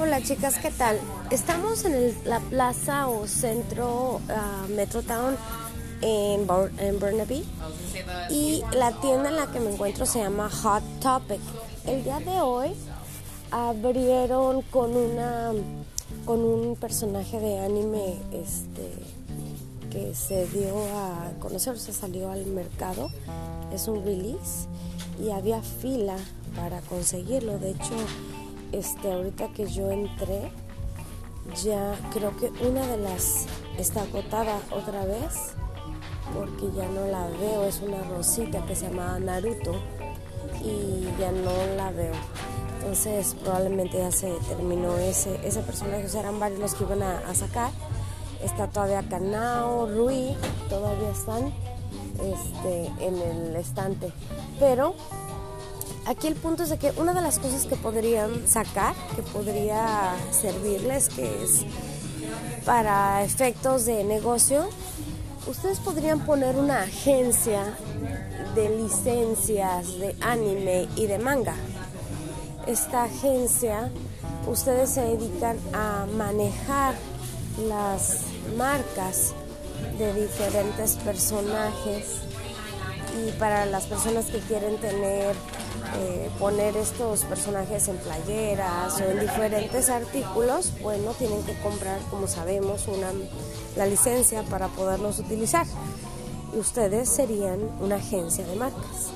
Hola chicas, ¿qué tal? Estamos en el- la plaza o centro ah, Metrotown en Burnaby y la tienda en la que me encuentro se llama Hot Topic. El día de hoy abrieron con una con un personaje de anime este que se dio a conocer, se salió al mercado. Es un release y había fila para conseguirlo. De hecho, este ahorita que yo entré ya creo que una de las está agotada otra vez porque ya no la veo. Es una rosita que se llama Naruto y ya no la veo. Entonces probablemente ya se terminó ese, ese personaje. O sea, eran varios los que iban a, a sacar. Está todavía Kanao, Rui, todavía están este, en el estante. Pero aquí el punto es de que una de las cosas que podrían sacar, que podría servirles, que es para efectos de negocio, ustedes podrían poner una agencia de licencias de anime y de manga. Esta agencia, ustedes se dedican a manejar las marcas de diferentes personajes y para las personas que quieren tener eh, poner estos personajes en playeras o en diferentes artículos bueno tienen que comprar como sabemos una la licencia para poderlos utilizar. Y ustedes serían una agencia de marcas.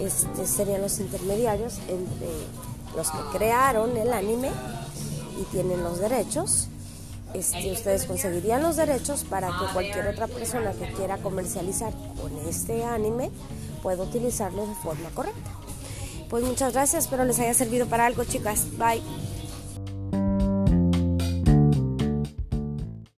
Este serían los intermediarios entre los que crearon el anime y tienen los derechos este, ustedes conseguirían los derechos para que cualquier otra persona que quiera comercializar con este anime pueda utilizarlo de forma correcta. Pues muchas gracias, espero les haya servido para algo, chicas. Bye.